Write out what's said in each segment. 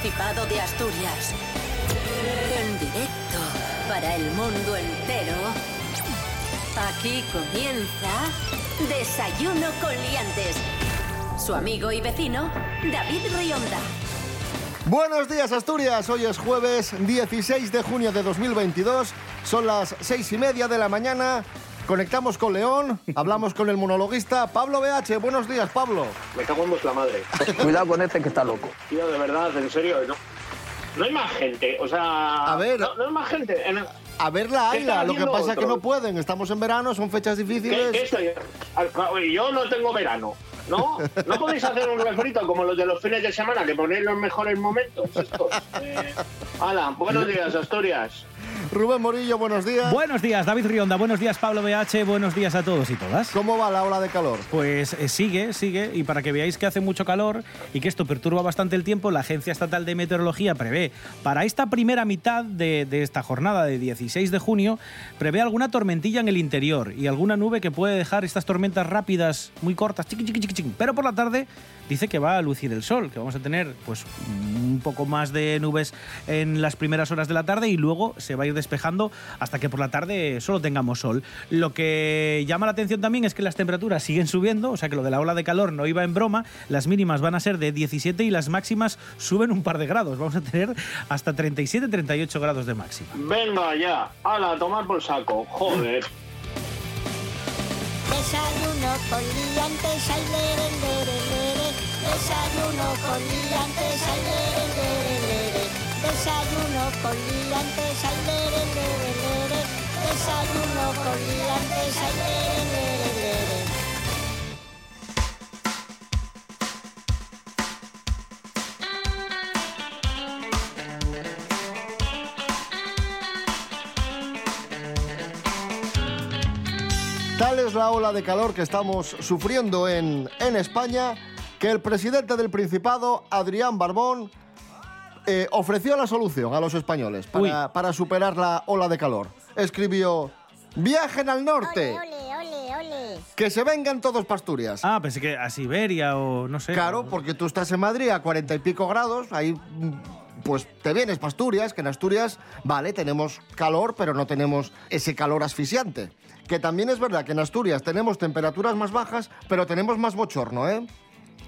Principado de Asturias. En directo para el mundo entero. Aquí comienza Desayuno con Liantes. Su amigo y vecino, David Rionda. Buenos días Asturias, hoy es jueves 16 de junio de 2022, son las seis y media de la mañana, conectamos con León, hablamos con el monologuista Pablo BH, buenos días Pablo. Me cago en vuestra madre. Cuidado con este que está loco. Tío, de verdad, en serio, no, no hay más gente, o sea... A ver. No, no hay más gente. En- A ver la ¿Qué Aila, lo que pasa es que no pueden, estamos en verano, son fechas ¿Qué, difíciles. qué estoy? Al- Yo no tengo verano, ¿no? ¿No podéis hacer un refrito como los de los fines de semana, que ponéis los mejores momentos? estos? Eh, Hala, buenos días, Asturias. Rubén Morillo, buenos días. Buenos días, David Rionda. Buenos días, Pablo BH. Buenos días a todos y todas. ¿Cómo va la ola de calor? Pues eh, sigue, sigue. Y para que veáis que hace mucho calor y que esto perturba bastante el tiempo, la Agencia Estatal de Meteorología prevé para esta primera mitad de, de esta jornada de 16 de junio, prevé alguna tormentilla en el interior y alguna nube que puede dejar estas tormentas rápidas, muy cortas, chiqui, chiqui, chiqui, chiqui. Pero por la tarde dice que va a lucir el sol, que vamos a tener pues un poco más de nubes en las primeras horas de la tarde y luego se va a ir despejando hasta que por la tarde solo tengamos sol. Lo que llama la atención también es que las temperaturas siguen subiendo, o sea que lo de la ola de calor no iba en broma, las mínimas van a ser de 17 y las máximas suben un par de grados, vamos a tener hasta 37-38 grados de máxima. Venga ya, hala, a tomar por saco. Joder. Desayuno con liantes, ay, lere, lere, lere. Desayuno con liantes, ay, lere, lere, lere. Desayuno con liantes, ay, lere, lere, lere. Desayuno con liantes, ay, lere, lere, lere. Tal es la ola de calor que estamos sufriendo en, en España que el presidente del Principado, Adrián Barbón, eh, ofreció la solución a los españoles para, para superar la ola de calor. Escribió, viajen al norte, Ole, ole, ole, ole. que se vengan todos para Asturias. Ah, pensé que a Siberia o no sé. Claro, porque tú estás en Madrid a cuarenta y pico grados, ahí mm, pues te vienes para Asturias, que en Asturias, vale, tenemos calor, pero no tenemos ese calor asfixiante. Que también es verdad que en Asturias tenemos temperaturas más bajas, pero tenemos más bochorno, ¿eh?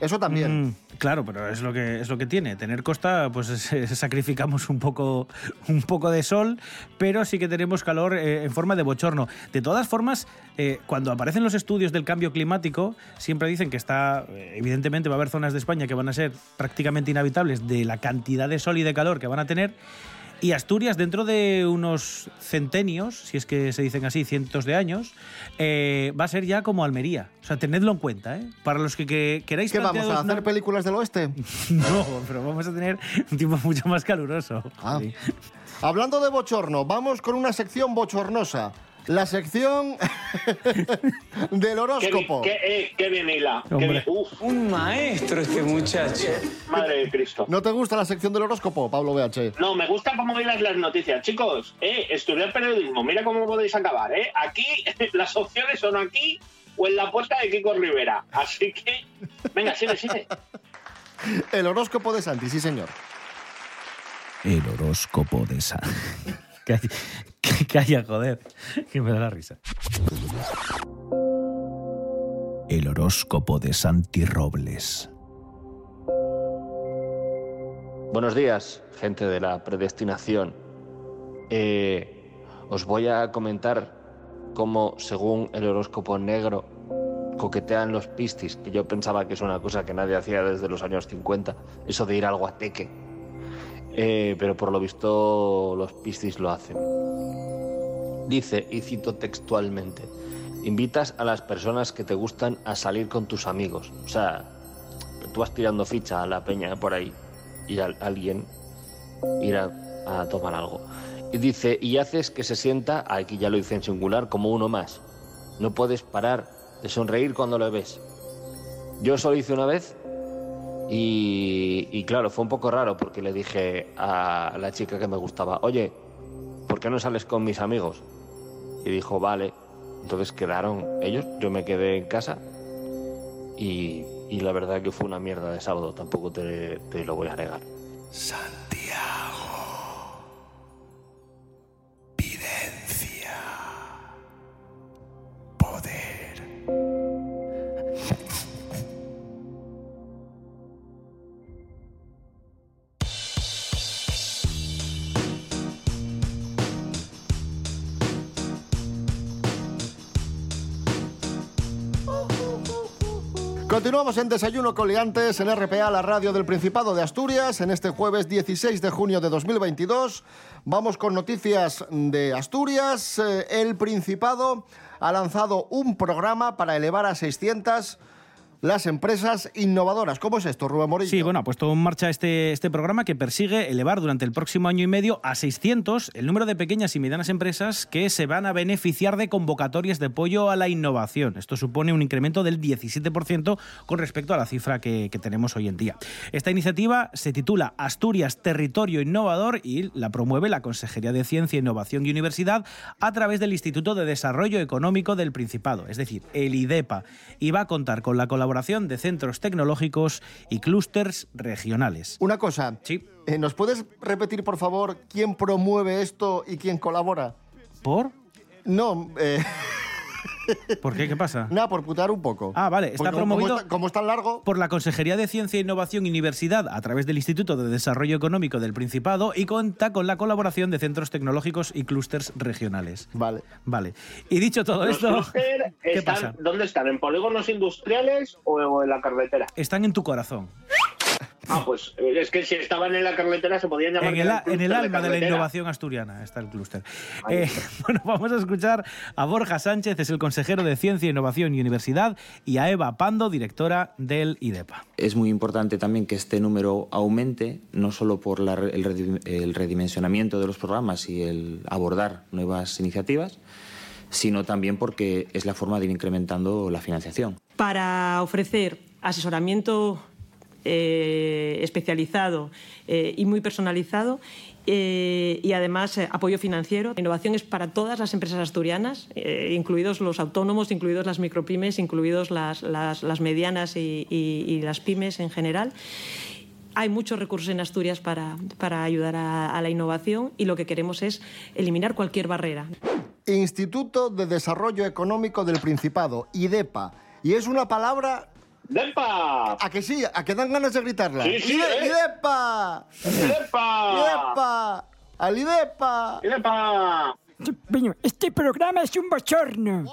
Eso también. Mm, claro, pero es lo que es lo que tiene. Tener costa, pues es- sacrificamos un poco, un poco de sol, pero sí que tenemos calor eh, en forma de bochorno. De todas formas, eh, cuando aparecen los estudios del cambio climático, siempre dicen que está, eh, evidentemente, va a haber zonas de España que van a ser prácticamente inhabitables de la cantidad de sol y de calor que van a tener. Y Asturias, dentro de unos centenios, si es que se dicen así, cientos de años, eh, va a ser ya como Almería. O sea, tenedlo en cuenta, ¿eh? Para los que, que queráis ¿Qué vamos a hacer películas del oeste? no, pero vamos a tener un tiempo mucho más caluroso. Ah. Sí. Hablando de bochorno, vamos con una sección bochornosa. La sección del horóscopo. qué, eh, qué bien hila. Qué Hombre. bien- Uf, Un maestro este muchacho. madre de Cristo. ¿No te gusta la sección del horóscopo, Pablo BH? No, me gusta cómo hilas las noticias. Chicos, eh, estudiar periodismo, mira cómo podéis acabar, ¿eh? Aquí, las opciones son aquí o en la puerta de Kiko Rivera. Así que, venga, sigue, sigue. El horóscopo de Santi, sí señor. El horóscopo de San. Calla, que calla, joder, que me da la risa. El horóscopo de Santi Robles. Buenos días, gente de la predestinación. Eh, os voy a comentar cómo, según el horóscopo negro, coquetean los pistis, que yo pensaba que es una cosa que nadie hacía desde los años 50, eso de ir al guateque. Eh, pero por lo visto los pistis lo hacen. Dice, y cito textualmente, invitas a las personas que te gustan a salir con tus amigos. O sea, tú vas tirando ficha a la peña por ahí y a alguien ir a, tomar algo. Y dice, y haces que se sienta, aquí ya lo dice en singular, como uno más. No puedes parar de sonreír cuando lo ves. Yo eso lo hice una vez y claro, fue un poco raro porque le dije a la chica que me gustaba, oye, ¿por qué no sales con mis amigos? Y dijo, vale. Entonces quedaron ellos, yo me quedé en casa y, y la verdad que fue una mierda de sábado, tampoco te, te lo voy a negar. Continuamos en Desayuno Coliantes en RPA, la radio del Principado de Asturias, en este jueves 16 de junio de 2022. Vamos con noticias de Asturias. Eh, El Principado ha lanzado un programa para elevar a 600 las empresas innovadoras. ¿Cómo es esto, Rubén Morillo? Sí, bueno, ha puesto en marcha este, este programa que persigue elevar durante el próximo año y medio a 600 el número de pequeñas y medianas empresas que se van a beneficiar de convocatorias de apoyo a la innovación. Esto supone un incremento del 17% con respecto a la cifra que, que tenemos hoy en día. Esta iniciativa se titula Asturias Territorio Innovador y la promueve la Consejería de Ciencia, Innovación y Universidad a través del Instituto de Desarrollo Económico del Principado, es decir, el IDEPA, y va a contar con la colaboración de centros tecnológicos y clústeres regionales. Una cosa. Sí. eh, ¿Nos puedes repetir, por favor, quién promueve esto y quién colabora? ¿Por? No, eh, ¿Por qué? ¿Qué pasa? nada, por putar un poco. Ah, vale, está Porque como- promovido- Como, está- como es tan largo, por la Consejería de Ciencia, Innovación y Universidad a través del Instituto de Desarrollo Económico del Principado y cuenta con la colaboración de centros tecnológicos y clústeres regionales. vale. Vale. Y dicho todo Los esto, clúster ¿qué están- pasa? ¿Dónde están? ¿En polígonos industriales o en la carretera? Están en tu corazón. Ah, pues es que si estaban en la carretera se podían llamar. En el, a- en el alma de la innovación asturiana está el clúster. Eh, bueno, vamos a escuchar a Borja Sánchez, es el consejero de Ciencia, Innovación y Universidad, y a Eva Pando, directora del IDEPA. Es muy importante también que este número aumente, no solo por la el, el redimensionamiento de los programas y el abordar nuevas iniciativas, sino también porque es la forma de ir incrementando la financiación. para ofrecer asesoramiento eh, especializado eh, y muy personalizado eh, y además apoyo financiero. Innovación es para todas las empresas asturianas, incluidos los autónomos, incluidos las micropymes, incluidos las, las- medianas y las pymes en general. Hay muchos recursos en Asturias para, para ayudar a- a la innovación y lo que queremos es eliminar cualquier barrera. Instituto de Desarrollo Económico del Principado, IDEPA. Y es una palabra ¡Depa! a que sí, a que dan ganas de gritarla. Sí, sí, ¡Ide- ¿eh? ¡IDEPA! ¡Depa! ¡IDEPA! ¡Al IDEPA! ¡Depa! Bueno, este programa es un bochorno.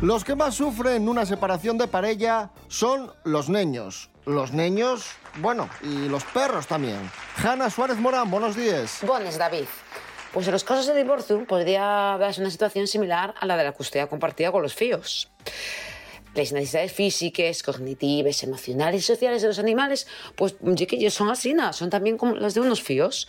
Los que más sufren una separación de pareja son los niños. Los niños, bueno, y los perros también. Hanna Suárez Morán, buenos días. Buenas, David. Pues en los casos de divorcio podría darse una situación similar a la de la custodia compartida con los fíos. Las necesidades físicas, cognitivas, emocionales y sociales de los animales, pues sí que ellos son así, son también como las de unos fíos.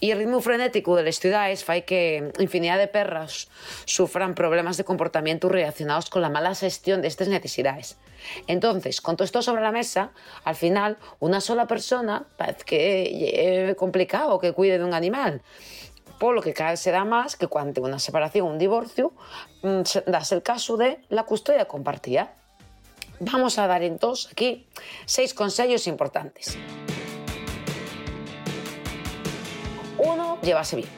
Y el ritmo frenético de las ciudades hace que infinidad de perros sufran problemas de comportamiento relacionados con la mala gestión de estas necesidades. Entonces, con todo esto sobre la mesa, al final, una sola persona parece que es complicado que cuide de un animal. Por lo que cada vez se da más que cuando una separación o un divorcio, mm, das el caso de la custodia compartida. Vamos a dar entonces aquí seis consejos importantes. Uno, llevarse bien.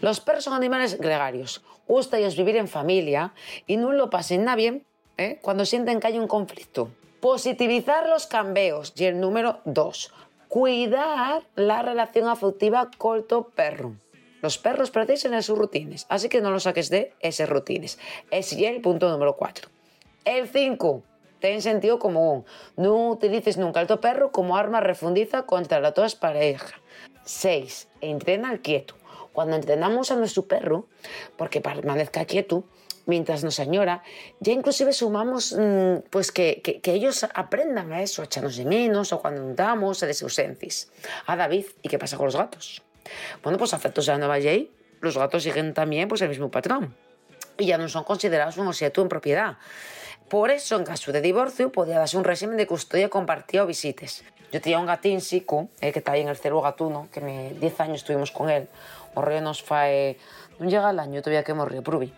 Los perros son animales gregarios. Gusta ellos vivir en familia y no lo pasen nada bien ¿eh? cuando sienten que hay un conflicto. Positivizar los cambios. Y el número dos, cuidar la relación afectiva con tu perro. Los perros precisan de sus rutinas, así que no los saques de esas rutinas. Ese es el punto número cuatro. El 5. Ten sentido común. No utilices nunca al tu perro como arma refundiza contra la tua pareja. 6. Entrena al quieto. Cuando entrenamos a nuestro perro, porque permanezca quieto, mientras nos añora, ya inclusive sumamos mm, pues que, que- que ellos aprendan a eso, a echarnos de menos, o cuando andamos, a las ausencias. A David, ¿y qué pasa con los gatos? Bueno, pues afectos de la nueva ley, los gatos siguen también pues, el mismo patrón y ya no son considerados un objeto en propiedad. Por eso, en caso de divorcio, podría darse un régimen de custodia compartida o visites. Yo tenía un gatín, Sico, eh, que está ahí en el Cervo Gatuno, que me, 10 años estuvimos con él. O río nos fue... No llega el año todavía que río, Prubi.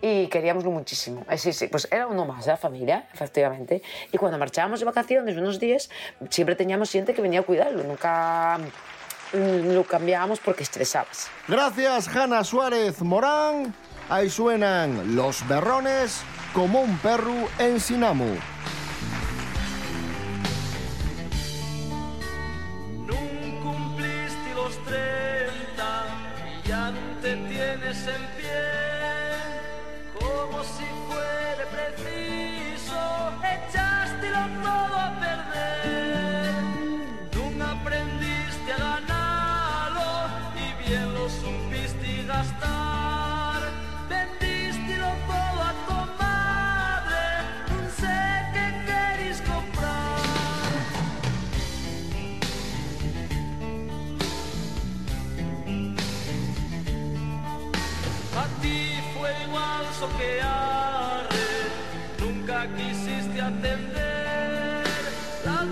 Y queríamoslo muchísimo. Eh, sí, sí, pues era uno más de la familia, efectivamente. Y cuando marchábamos de vacaciones unos días, siempre teníamos gente que venía a cuidarlo. Nunca mm, lo cambiábamos porque estresabas. Gracias, Hanna Suárez Morán. Ahí suenan los berrones como un perro en Sinamu. Nunca quisiste atender. La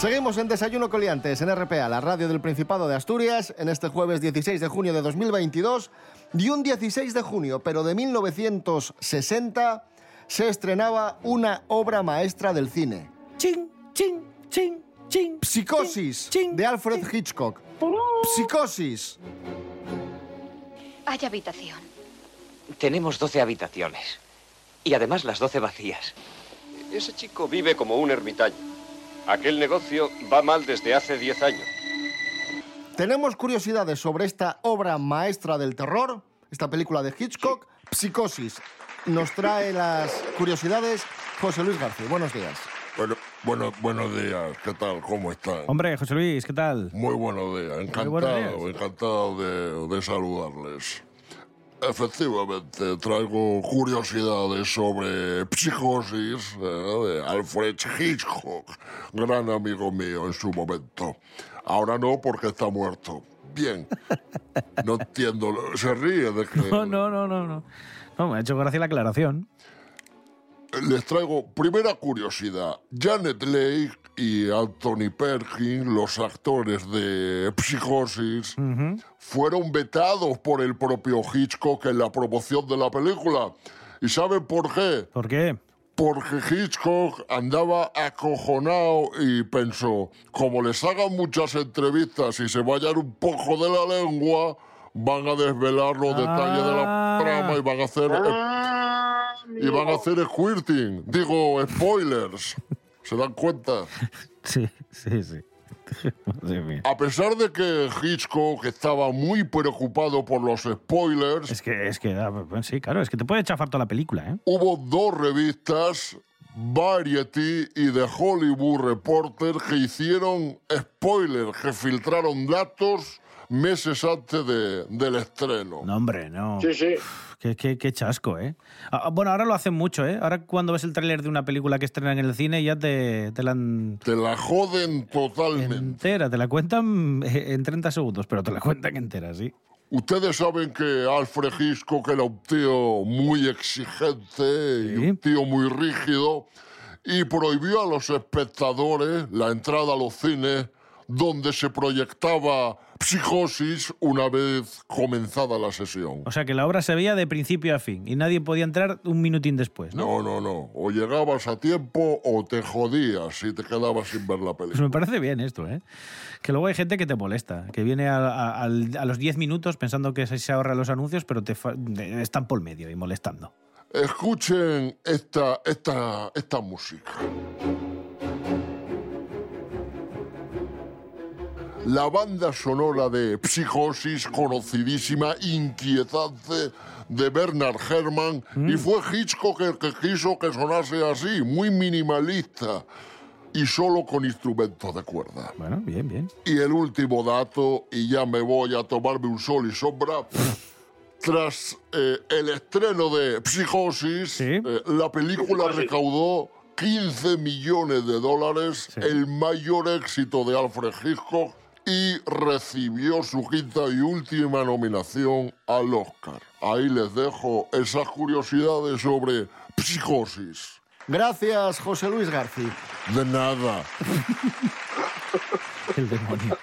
Seguimos en Desayuno Coliantes en RPA, la radio del Principado de Asturias, en este jueves 16 de junio de 2022. Y un 16 de junio, pero de 1960, se estrenaba una obra maestra del cine. Chin, chin, chin, chin. Psicosis, de Alfred Hitchcock. Psicosis. Hay habitación. Tenemos 12 habitaciones. Y además las 12 vacías. Ese chico vive como un ermitaño. Aquel negocio va mal desde hace 10 años. Tenemos curiosidades sobre esta obra maestra del terror, esta película de Hitchcock, Psicosis. Nos trae las curiosidades José Luis García. Buenos días. Bueno, bueno, buenos días, ¿qué tal? ¿Cómo están? Hombre, José Luis, ¿qué tal? Muy buenos días, encantado, buenos días. encantado de, de saludarles. Efectivamente, traigo curiosidades sobre Psicosis eh, de Alfred Hitchcock, gran amigo mío en su momento. Ahora no, porque está muerto. Bien, no entiendo, se ríe de que... No, no, no, no, no. No, me ha hecho gracia la aclaración. Les traigo primera curiosidad. Janet Leigh y Anthony Perkins, los actores de Psicosis, fueron vetados por el propio Hitchcock en la promoción de la película. ¿Y saben por qué? ¿Por qué? Porque Hitchcock andaba acojonado y pensó, como les hagan muchas entrevistas y se vayan un poco de la lengua, van a desvelar los detalles de la trama y van a hacer... y van a hacer squirting, digo, spoilers. ¿Se dan cuenta? Sí, sí, sí. Madre mía. A pesar de que Hitchcock estaba muy preocupado por los spoilers, Es que, es que, ah, pues sí, claro, es que te puede chafar toda la película, ¿eh? hubo dos revistas Variety y The Hollywood Reporter que hicieron spoilers, que filtraron datos meses antes de- del estreno. No, hombre, no. Sí, sí. Qué, qué- qué chasco, ¿eh? Ah, Bueno, ahora lo hacen mucho, ¿eh? Ahora cuando ves el tráiler de una película que estrenan en el cine ya te, te la han... Te la joden totalmente. Entera, te la cuentan eh, en 30 segundos, pero te la cuentan entera, sí. Ustedes saben que Alfred Hitchcock era un tío muy exigente y un tío muy rígido y prohibió a los espectadores la entrada a los cines donde se proyectaba psicosis una vez comenzada la sesión. O sea que la obra se veía de principio a fin y nadie podía entrar un minutín después, ¿no? No, no, no. O llegabas a tiempo o te jodías si te quedabas sin ver la Pues película. me parece bien esto, ¿eh? Que luego hay gente que te molesta, que viene a, a- al- a los 10 minutos pensando que se ahorra los anuncios, pero te están por medio y molestando. Escuchen esta, esta, esta música. La banda sonora de Psicosis, conocidísima, inquietante, de Bernard Herrmann, y fue Hitchcock el que quiso que sonase así, muy minimalista, y solo con instrumentos de cuerda. Bueno, bien, bien. Y el último dato, y ya me voy a tomarme un sol y sombra. Tras eh, el estreno de Psicosis, eh, la película recaudó 15 millones de dólares, el mayor éxito de Alfred Hitchcock, y recibió su quinta y última nominación al Oscar. Ahí les dejo esas curiosidades sobre Psicosis. Gracias, José Luis García. De nada. El demonio.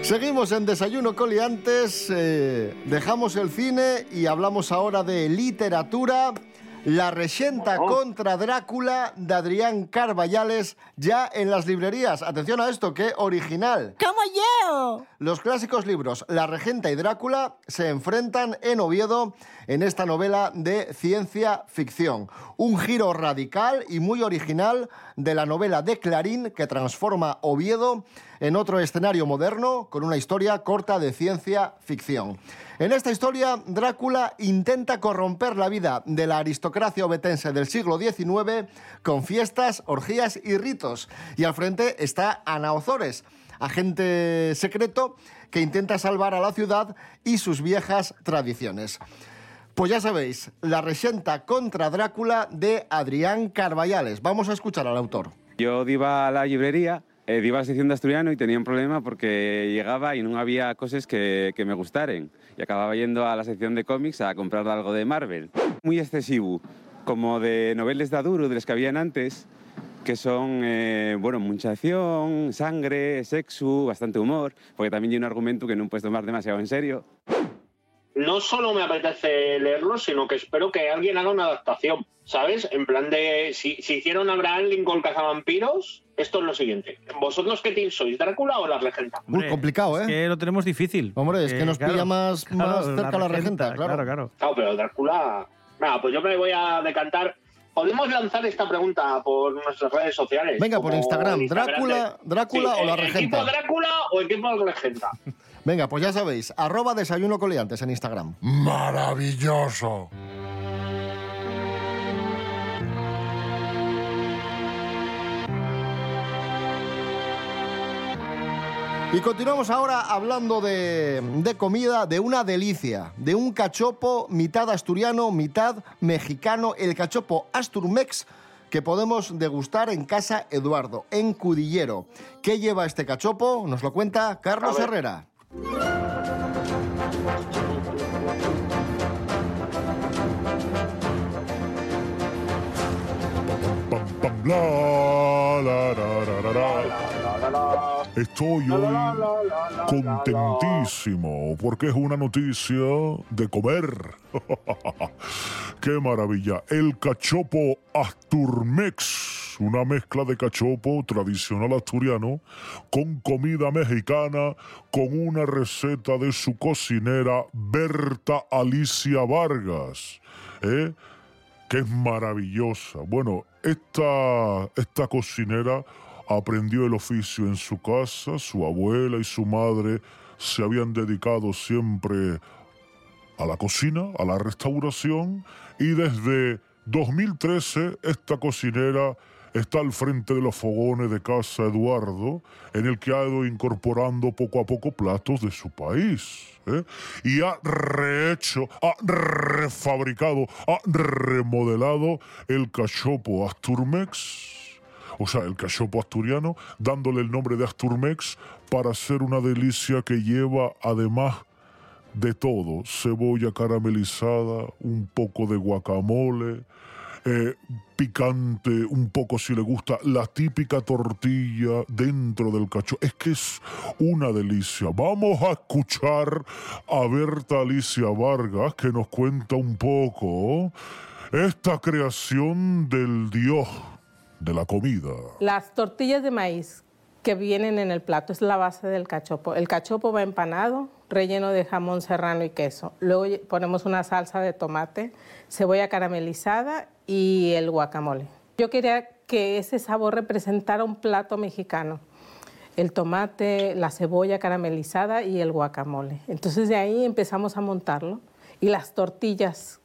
Seguimos en Desayuno Coliantes, eh, dejamos el cine y hablamos ahora de literatura. La Rexenta contra Drácula de Adrián Carballales ya en las librerías. Atención a esto, qué original. ¡Como yo! Los clásicos libros La Regenta y Drácula se enfrentan en Oviedo en esta novela de ciencia ficción. Un giro radical y muy original de la novela de Clarín que transforma Oviedo en otro escenario moderno con una historia corta de ciencia ficción. En esta historia, Drácula intenta corromper la vida de la aristocracia obetense del siglo XIX con fiestas, orgías y ritos. Y al frente está Ana Ozores, agente secreto que intenta salvar a la ciudad y sus viejas tradiciones. Pues ya sabéis, La Rexenta contra Drácula de Adrián Carballales. Vamos a escuchar al autor. Yo iba a la librería, eh, iba a la sección de asturiano y tenía un problema porque llegaba y no había cosas que, que me gustaren. Y acababa yendo a la sección de cómics a comprar algo de Marvel. Muy excesivo, como de novelas de Aduro, de las que habían antes, que son, eh, bueno, mucha acción, sangre, sexo, bastante humor, porque también hay un argumento que no puedes tomar demasiado en serio. No solo me apetece leerlo, sino que espero que alguien haga una adaptación, ¿sabes? En plan de, si, si hicieron Abraham Lincoln cazavampiros, esto es lo siguiente. ¿Vosotros qué team sois, Drácula o la regenta? Muy complicado, ¿eh? Que lo tenemos difícil. Hombre, es que nos claro, pilla más, claro, más cerca la regenta, claro. Claro, claro. Claro, pero Drácula... Nada, pues yo me voy a decantar... Podemos lanzar esta pregunta por nuestras redes sociales. Venga, por Instagram, Drácula- Drácula o la eh, regenta. ¿Equipo Drácula o equipo regenta? Venga, pues ya sabéis, arroba desayuno coliantes en Instagram. Maravilloso. Y continuamos ahora hablando de, de comida, de una delicia, de un cachopo mitad asturiano, mitad mexicano, el cachopo Asturmex que podemos degustar en Casa Eduardo, en Cudillero. ¿Qué lleva este cachopo? Nos lo cuenta Carlos A ver. Herrera. Pam, la, la, la, la, la, la. Estoy hoy contentísimo porque es una noticia de comer. ¡Qué maravilla! El cachopo Asturmex, una mezcla de cachopo tradicional asturiano con comida mexicana, con una receta de su cocinera Berta Alicia Vargas. ¿eh? que es maravillosa. Bueno, esta, esta cocinera aprendió el oficio en su casa, su abuela y su madre se habían dedicado siempre a la cocina, a la restauración y desde 2013 esta cocinera está al frente de los fogones de Casa Eduardo, en el que ha ido incorporando poco a poco platos de su país. ¿eh? Y ha rehecho, ha refabricado, ha remodelado el cachopo Asturmex o sea, el cachopo asturiano, dándole el nombre de Asturmex para hacer una delicia que lleva además de todo, cebolla caramelizada, un poco de guacamole, eh, picante, un poco si le gusta, la típica tortilla dentro del cacho. Es que es una delicia. Vamos a escuchar a Berta Alicia Vargas que nos cuenta un poco esta creación del dios de la comida. Las tortillas de maíz que vienen en el plato es la base del cachopo. El cachopo va empanado, relleno de jamón serrano y queso. Luego ponemos una salsa de tomate, cebolla caramelizada y el guacamole. Yo quería que ese sabor representara un plato mexicano. El tomate, la cebolla caramelizada y el guacamole. Entonces de ahí empezamos a montarlo. Y las tortillas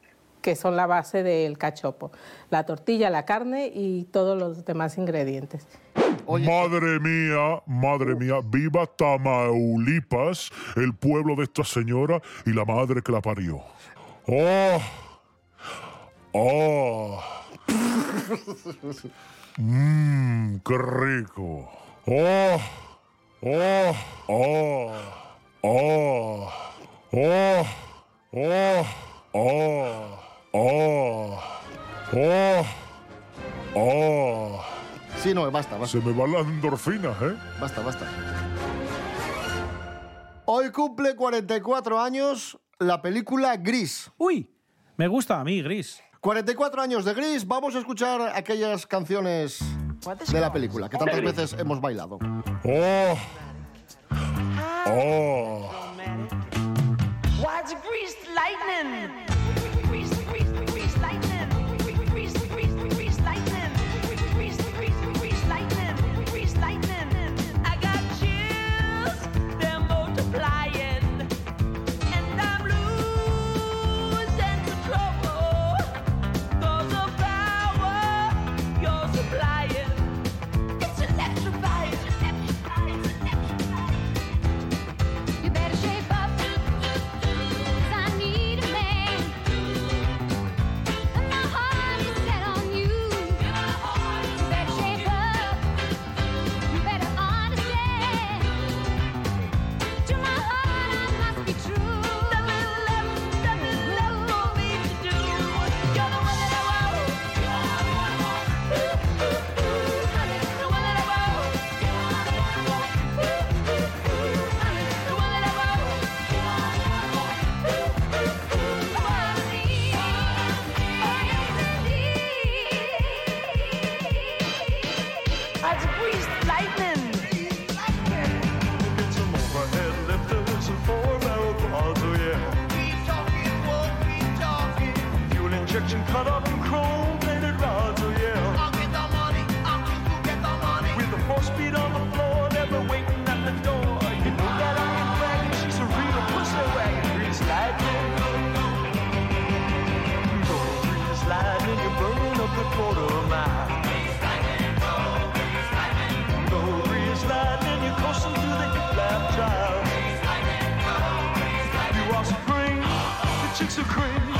que son la base del cachopo. La tortilla, la carne y todos los demás ingredientes. Madre mía, madre mía, viva Tamaulipas, el pueblo de esta señora y la madre que la parió. ¡Oh! ¡Oh! ¡Mmm! ¡Qué rico! ¡Oh! ¡Oh! ¡Oh! ¡Oh! ¡Oh! ¡Oh! ¡Oh! ¡Oh! ¡Oh! ¡Oh! Sí, no, basta, basta. Se me van las endorfinas, ¿eh? Basta, basta. Hoy cumple 44 años la película Gris. Uy, me gusta a mí, Gris. 44 años de Gris, vamos a escuchar aquellas canciones de la película que tantas veces hemos bailado. ¡Oh! ¡Oh! Why'd you grease the lightning? Cut up in chrome plated rods, oh yeah. I'll get the money, I'll keep you get the money. With the four speed on the floor, never waiting at the door. You know that I ain't bragging, she's a real pussy wagon. Grease lightning. Go grease lightning, you're burning up the quarter mile. Go grease lightning, you're coursing through the hip lap trial. You are supreme, the chicks are cream.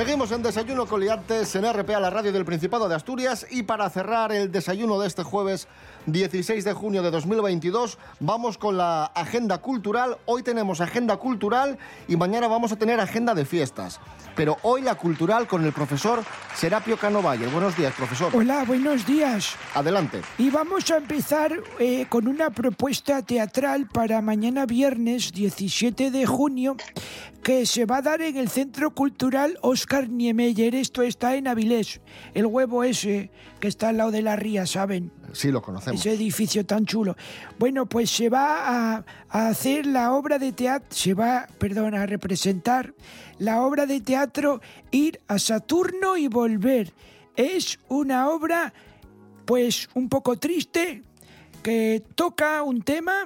Seguimos en Desayuno con Liantes en RPA, la radio del Principado de Asturias. Y para cerrar el desayuno de este jueves 16 de junio de 2022, vamos con la agenda cultural. Hoy tenemos agenda cultural y mañana vamos a tener agenda de fiestas. Pero hoy la cultural con el profesor Serapio Canovalle. Buenos días, profesor. Hola, buenos días. Adelante. Y vamos a empezar eh, con una propuesta teatral para mañana viernes 17 de junio que se va a dar en el Centro Cultural Oscar Niemeyer. Esto está en Avilés, el huevo ese que está al lado de la ría, ¿saben? Sí, lo conocemos. Ese edificio tan chulo. Bueno, pues se va a, a hacer la obra de teatro, se va, perdón, a representar la obra de teatro Ir a Saturno y Volver. Es una obra, pues, un poco triste, que toca un tema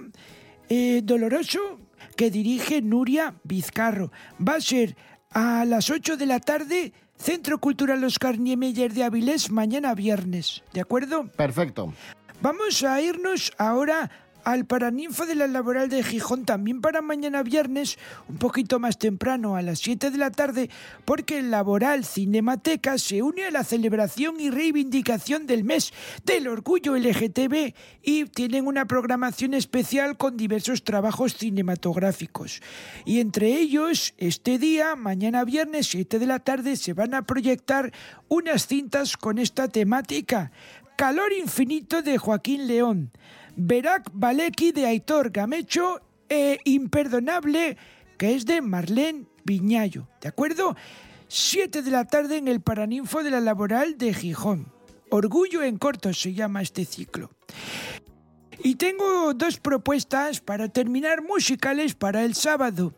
eh, doloroso, que dirige Nuria Vizcarro. Va a ser a las 8 de la tarde, Centro Cultural Oscar Niemeyer de Avilés, mañana viernes. ¿De acuerdo? Perfecto. Vamos a irnos ahora al Paraninfo de la Laboral de Gijón, también para mañana viernes, un poquito más temprano, a las 7 de la tarde, porque el Laboral Cinemateca se une a la celebración y reivindicación del mes del orgullo LGTB y tienen una programación especial con diversos trabajos cinematográficos. Y entre ellos, este día, mañana viernes, 7 de la tarde, se van a proyectar unas cintas con esta temática. Calor infinito de Joaquín León. Berak Baleki de Aitor Gamecho e Imperdonable, que es de Marlene Viñayo. ¿De acuerdo? 7 de la tarde en el Paraninfo de la Laboral de Gijón. Orgullo en corto se llama este ciclo. Y tengo dos propuestas para terminar musicales para el sábado.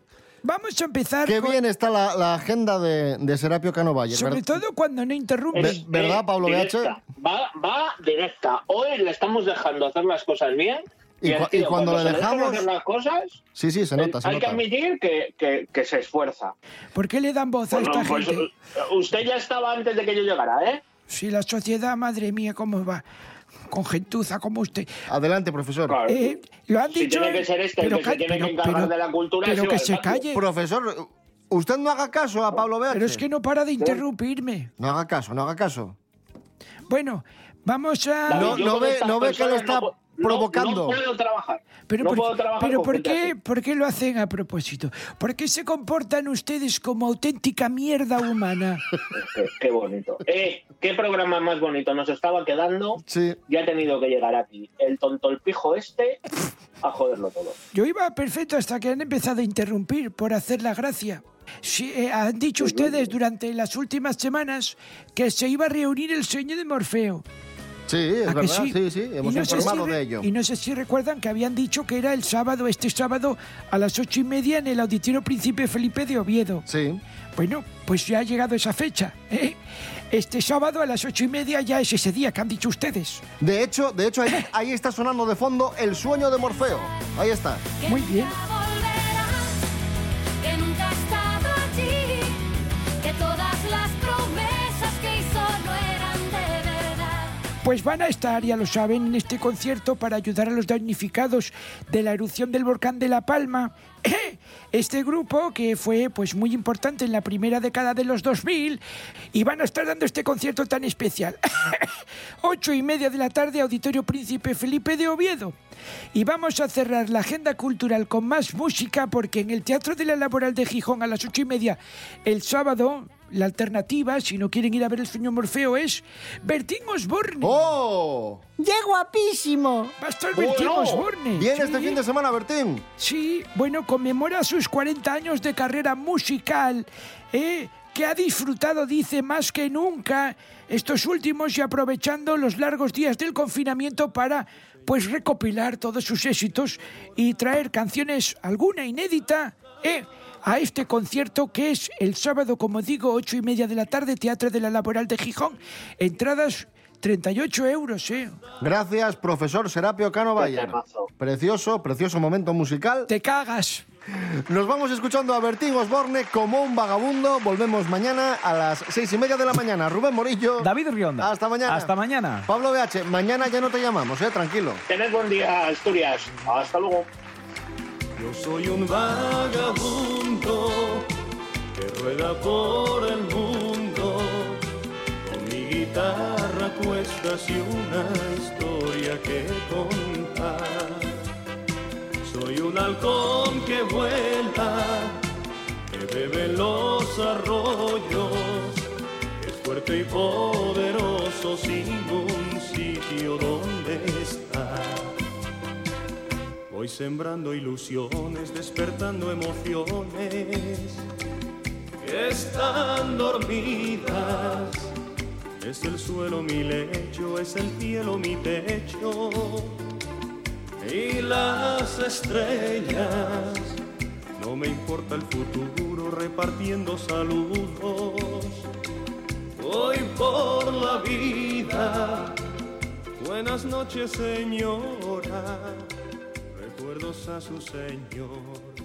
Vamos a empezar Qué con- bien está la, la agenda de, de Serapio Cano Valle. sobre ¿ver- todo cuando no interrumpen. Ve- ¿Verdad, Pablo BH? Directa. Va, va directa. Hoy le estamos dejando hacer las cosas bien. Y el cu- tío, y cuando le se dejan dejamos- hacer las cosas, Sí, sí, se nota, se hay que nota. admitir que, que- que se esfuerza. ¿Por qué le dan voz a Bueno, esta pues, gente? usted ya estaba antes de que yo llegara, ¿eh? Si la sociedad, madre mía, cómo va. Con gentuza como usted. Adelante, profesor. Eh, lo han Si dicho. tiene que ser este el que se tiene que encargar de la cultura, Pero que se calle. Profesor, usted no haga caso a Pablo BH. Pero es que no para de interrumpirme. No haga caso, no haga caso. Bueno, vamos a. No, no ve, no ve que lo está provocando. No puedo trabajar. Pero, no por, puedo trabajar pero ¿por, qué. ¿por qué lo hacen a propósito? ¿Por qué se comportan ustedes como auténtica mierda humana? Qué, qué bonito. Eh, qué programa más bonito nos estaba quedando. Sí. Ya ha tenido que llegar aquí. El tonto el pijo este a joderlo todo. Yo iba perfecto hasta que han empezado a interrumpir por hacer la gracia. Sí, eh, han dicho ustedes durante las últimas semanas que se iba a reunir el sueño de Morfeo. Sí, es ¿A que verdad, sí, sí, hemos no si informado de ello. Y no sé si recuerdan que habían dicho que era el sábado, este sábado, a las ocho y media en el Auditorio Príncipe Felipe de Oviedo. Sí. Bueno, pues ya ha llegado esa fecha. ¿eh? Este sábado a las ocho y media ya es ese día que han dicho ustedes. De hecho, de hecho ahí, ahí está sonando de fondo el sueño de Morfeo. Ahí está. Muy bien. Pues van a estar, ya lo saben, en este concierto para ayudar a los damnificados de la erupción del volcán de La Palma. Este grupo, que fue pues muy importante en la primera década de los 2000, y van a estar dando este concierto tan especial. Ocho y media de la tarde, Auditorio Príncipe Felipe de Oviedo. Y vamos a cerrar la agenda cultural con más música, porque en el Teatro de la Laboral de Gijón a las ocho y media, el sábado, la alternativa, si no quieren ir a ver el sueño Morfeo, es Bertín Osborne. ¡Oh! ¡Qué guapísimo! Va a estar Bertín Bueno. Osborne. Bien Sí. este fin de semana, Bertín. Sí, bueno, conmemora sus 40 años de carrera musical, ¿eh? que ha disfrutado, dice, más que nunca estos últimos y aprovechando los largos días del confinamiento para, pues, recopilar todos sus éxitos y traer canciones, alguna inédita, ¿eh? A este concierto que es el sábado, como digo, ocho y media de la tarde, Teatro de la Laboral de Gijón. Entradas 38 euros, ¿eh? Gracias, profesor Serapio Cano Valle. Precioso, precioso momento musical. Te cagas. Nos vamos escuchando a Bertín Osborne como un vagabundo. Volvemos mañana a las seis y media de la mañana. Rubén Morillo. David Rionda. Hasta mañana. Hasta mañana. Pablo BH, mañana ya no te llamamos, eh, tranquilo. Tened buen día, Asturias. Hasta luego. Yo soy un vagabundo que rueda por el mundo con mi guitarra cuestas y una historia que contar. Soy un halcón que vuela, que bebe los arroyos, es fuerte y poderoso sin un sitio donde estar. Sembrando ilusiones, despertando emociones están dormidas. Es el suelo mi lecho, es el cielo mi techo y las estrellas. No me importa el futuro repartiendo saludos. Voy por la vida. Buenas noches, señora a su señor.